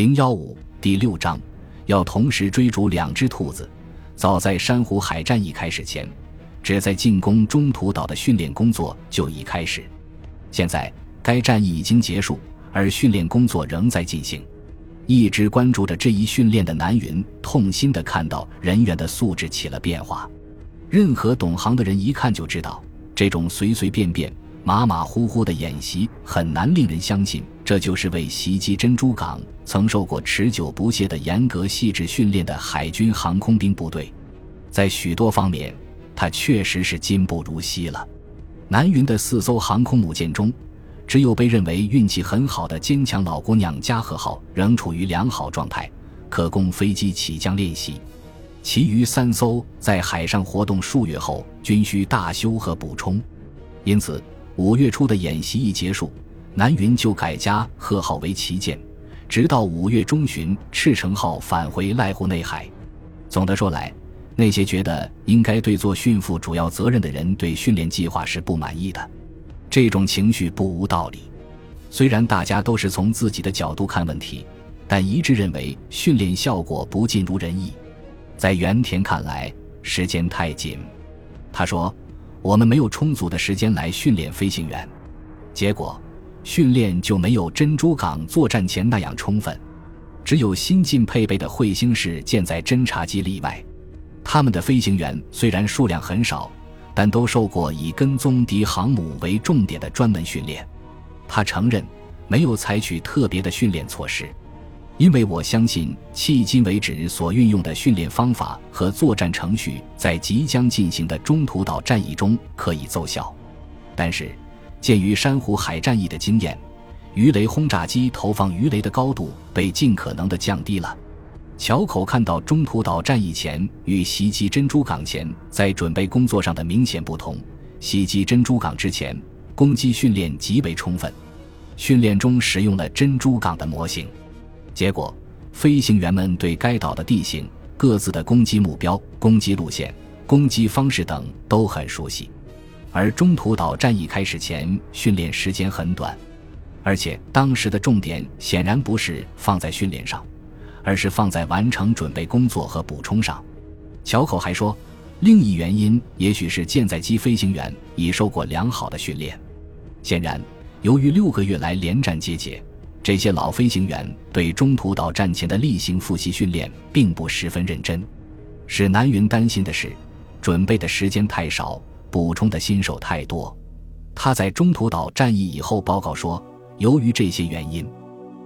零幺五第六章，要同时追逐两只兔子。早在珊瑚海战役开始前，旨在进攻中途岛的训练工作就已开始。现在，该战役已经结束，而训练工作仍在进行。一直关注着这一训练的南云，痛心地看到人员的素质起了变化。任何懂行的人一看就知道，这种随随便便。马马虎虎的演习很难令人相信，这就是为袭击珍珠港曾受过持久不懈的严格细致训练的海军航空兵部队。在许多方面，他确实是进步如昔了。南云的四艘航空母舰中，只有被认为运气很好的坚强老姑娘加贺号仍处于良好状态，可供飞机起降练习。其余三艘在海上活动数月后，均需大修和补充。因此。五月初的演习一结束，南云就改加贺号为旗舰，直到五月中旬，赤城号返回濑户内海。总的说来，那些觉得应该对做训负主要责任的人对训练计划是不满意的，这种情绪不无道理。虽然大家都是从自己的角度看问题，但一致认为训练效果不尽如人意。在原田看来，时间太紧。他说。我们没有充足的时间来训练飞行员，结果训练就没有珍珠港作战前那样充分。只有新近配备的彗星式舰载侦察机例外，他们的飞行员虽然数量很少，但都受过以跟踪敌航母为重点的专门训练。他承认没有采取特别的训练措施。因为我相信，迄今为止所运用的训练方法和作战程序，在即将进行的中途岛战役中可以奏效。但是，鉴于珊瑚海战役的经验，鱼雷轰炸机投放鱼雷的高度被尽可能的降低了。桥口看到中途岛战役前与袭击珍珠港前在准备工作上的明显不同。袭击珍珠港之前，攻击训练极为充分，训练中使用了珍珠港的模型。结果，飞行员们对该岛的地形、各自的攻击目标、攻击路线、攻击方式等都很熟悉。而中途岛战役开始前，训练时间很短，而且当时的重点显然不是放在训练上，而是放在完成准备工作和补充上。桥口还说，另一原因也许是舰载机飞行员已受过良好的训练。显然，由于六个月来连战皆捷。这些老飞行员对中途岛战前的例行复习训练并不十分认真，使南云担心的是，准备的时间太少，补充的新手太多。他在中途岛战役以后报告说，由于这些原因，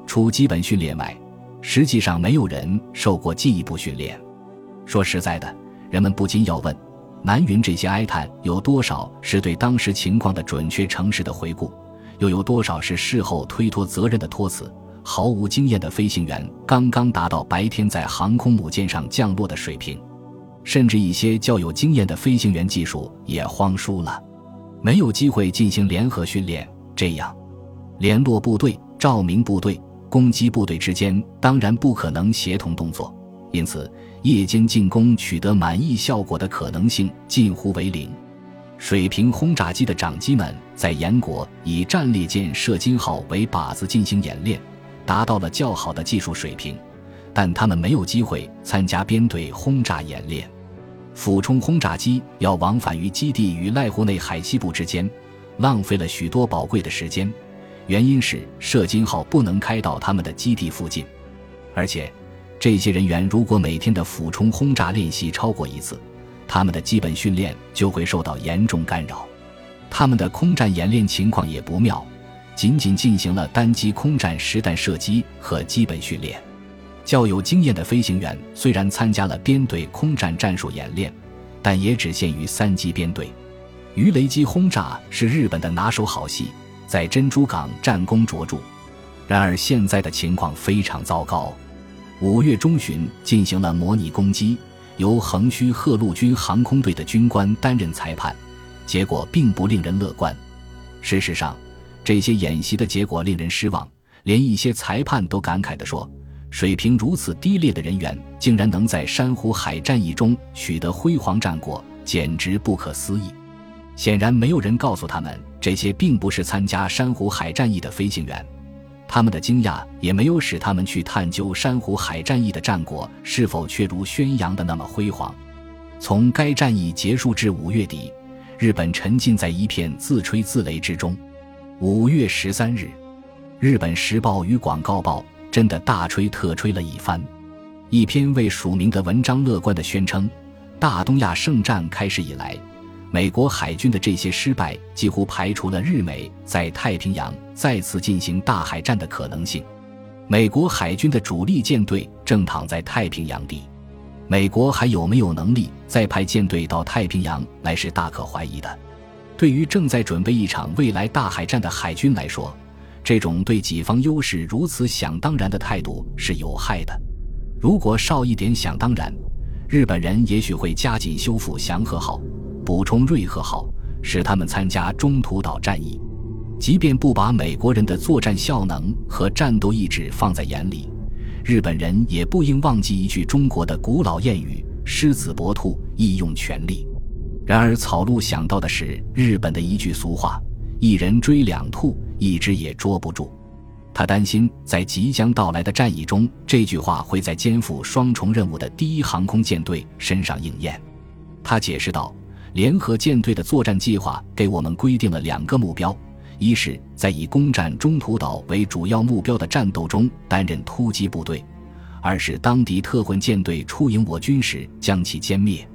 除基本训练外，实际上没有人受过进一步训练。说实在的，人们不禁要问：南云这些哀叹有多少是对当时情况的准确诚实的回顾？又有多少是事后推脱责任的托词？毫无经验的飞行员刚刚达到白天在航空母舰上降落的水平，甚至一些较有经验的飞行员技术也荒疏了，没有机会进行联合训练。这样，联络部队、照明部队、攻击部队之间当然不可能协同动作，因此夜间进攻取得满意效果的可能性近乎为零。水平轰炸机的长机们在岩国以战列舰射津号为靶子进行演练，达到了较好的技术水平，但他们没有机会参加编队轰炸演练。俯冲轰炸机要往返于基地与濑户内海西部之间，浪费了许多宝贵的时间。原因是射津号不能开到他们的基地附近，而且这些人员如果每天的俯冲轰炸练习超过一次。他们的基本训练就会受到严重干扰，他们的空战演练情况也不妙，仅仅进行了单机空战实弹射击和基本训练。较有经验的飞行员虽然参加了编队空战战术演练，但也只限于三机编队。鱼雷机轰炸是日本的拿手好戏，在珍珠港战功卓著。然而现在的情况非常糟糕，五月中旬进行了模拟攻击。由横须贺陆军航空队的军官担任裁判，结果并不令人乐观。事实上，这些演习的结果令人失望，连一些裁判都感慨地说：“水平如此低劣的人员，竟然能在珊瑚海战役中取得辉煌战果，简直不可思议。”显然，没有人告诉他们，这些并不是参加珊瑚海战役的飞行员。他们的惊讶也没有使他们去探究珊瑚海战役的战果是否确如宣扬的那么辉煌。从该战役结束至五月底，日本沉浸在一片自吹自擂之中。五月十三日，《日本时报》与《广告报》真的大吹特吹了一番，一篇未署名的文章乐观地宣称：大东亚圣战开始以来。美国海军的这些失败几乎排除了日美在太平洋再次进行大海战的可能性。美国海军的主力舰队正躺在太平洋底，美国还有没有能力再派舰队到太平洋来是大可怀疑的。对于正在准备一场未来大海战的海军来说，这种对己方优势如此想当然的态度是有害的。如果少一点想当然，日本人也许会加紧修复祥和号。补充瑞和号，使他们参加中途岛战役。即便不把美国人的作战效能和战斗意志放在眼里，日本人也不应忘记一句中国的古老谚语：“狮子搏兔，亦用全力。”然而，草鹿想到的是日本的一句俗话：“一人追两兔，一只也捉不住。”他担心在即将到来的战役中，这句话会在肩负双重任务的第一航空舰队身上应验。他解释道。联合舰队的作战计划给我们规定了两个目标：一是，在以攻占中途岛为主要目标的战斗中担任突击部队；二是，当敌特混舰队出营我军时将其歼灭。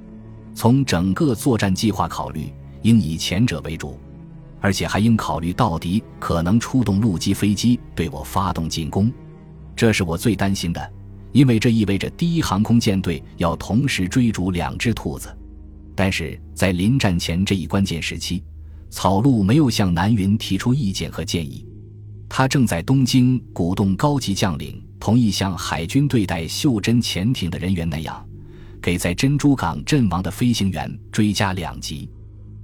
从整个作战计划考虑，应以前者为主，而且还应考虑到敌可能出动陆基飞机对我发动进攻。这是我最担心的，因为这意味着第一航空舰队要同时追逐两只兔子。但是在临战前这一关键时期，草鹿没有向南云提出意见和建议。他正在东京鼓动高级将领同意像海军对待袖珍潜艇的人员那样，给在珍珠港阵亡的飞行员追加两级。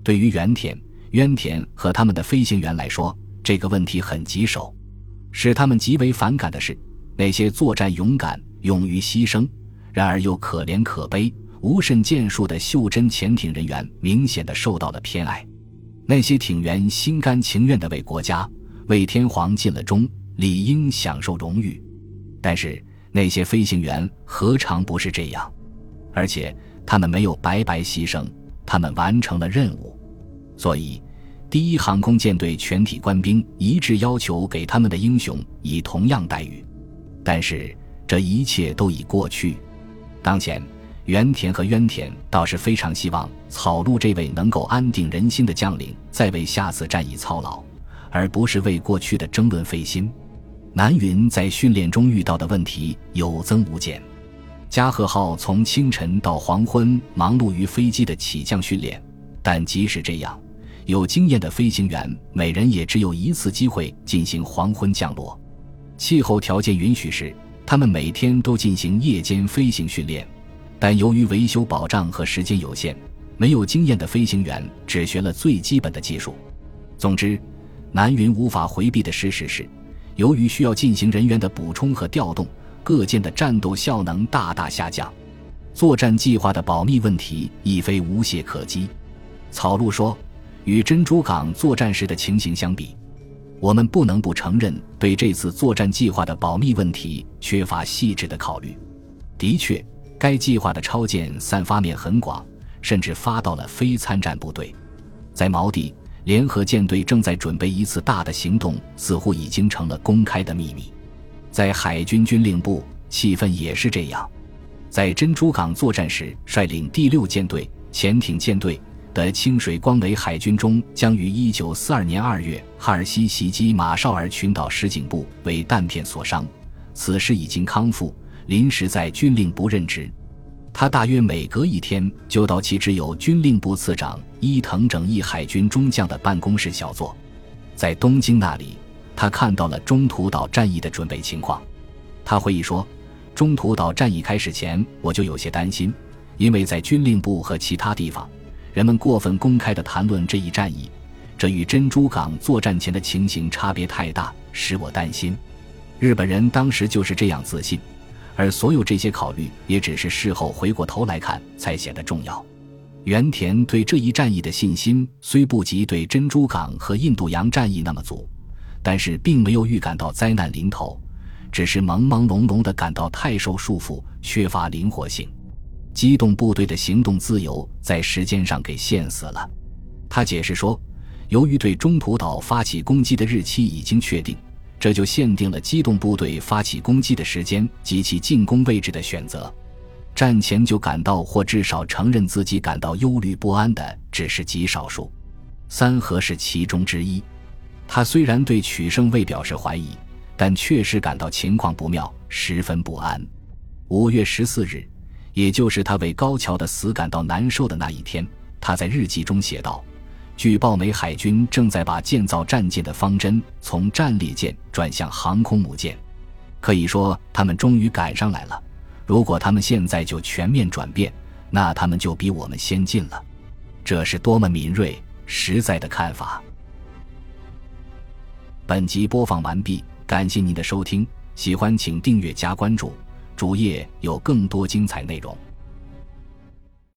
对于原田、渊田和他们的飞行员来说，这个问题很棘手。使他们极为反感的是，那些作战勇敢、勇于牺牲，然而又可怜可悲。无甚建树的袖珍潜艇人员明显的受到了偏爱，那些艇员心甘情愿的为国家、为天皇尽了忠，理应享受荣誉。但是那些飞行员何尝不是这样？而且他们没有白白牺牲，他们完成了任务。所以，第一航空舰队全体官兵一致要求给他们的英雄以同样待遇。但是这一切都已过去，当前。原田和渊田倒是非常希望草鹿这位能够安定人心的将领再为下次战役操劳，而不是为过去的争论费心。南云在训练中遇到的问题有增无减。加贺号从清晨到黄昏忙碌于飞机的起降训练，但即使这样，有经验的飞行员每人也只有一次机会进行黄昏降落。气候条件允许时，他们每天都进行夜间飞行训练。但由于维修保障和时间有限，没有经验的飞行员只学了最基本的技术。总之，南云无法回避的事实是，由于需要进行人员的补充和调动，各舰的战斗效能大大下降。作战计划的保密问题亦非无懈可击。草鹿说：“与珍珠港作战时的情形相比，我们不能不承认对这次作战计划的保密问题缺乏细致的考虑。的确。”该计划的超舰散发面很广，甚至发到了非参战部队。在锚地，联合舰队正在准备一次大的行动，似乎已经成了公开的秘密。在海军军令部，气氛也是这样。在珍珠港作战时，率领第六舰队潜艇舰队的清水光为海军中将于1942年2月哈尔西袭击马绍尔群岛实景部为弹片所伤，此时已经康复。临时在军令部任职，他大约每隔一天就到其只有军令部次长伊藤整义海军中将的办公室小坐。在东京那里，他看到了中途岛战役的准备情况。他回忆说：“中途岛战役开始前，我就有些担心，因为在军令部和其他地方，人们过分公开地谈论这一战役，这与珍珠港作战前的情形差别太大，使我担心。日本人当时就是这样自信。”而所有这些考虑，也只是事后回过头来看才显得重要。原田对这一战役的信心虽不及对珍珠港和印度洋战役那么足，但是并没有预感到灾难临头，只是朦朦胧胧地感到太受束缚，缺乏灵活性。机动部队的行动自由在时间上给限死了。他解释说，由于对中途岛发起攻击的日期已经确定，这就限定了机动部队发起攻击的时间及其进攻位置的选择。战前就感到或至少承认自己感到忧虑不安的只是极少数。三河是其中之一。他虽然对取胜未表示怀疑，但确实感到情况不妙，十分不安。五月十四日，也就是他为高桥的死感到难受的那一天，他在日记中写道：“据报，美海军正在把建造战舰的方针从战列舰转向航空母舰，可以说他们终于赶上来了。如果他们现在就全面转变，那他们就比我们先进了。这是多么敏锐、实在的看法！”本集播放完毕，感谢您的收听，喜欢请订阅加关注，主页有更多精彩内容。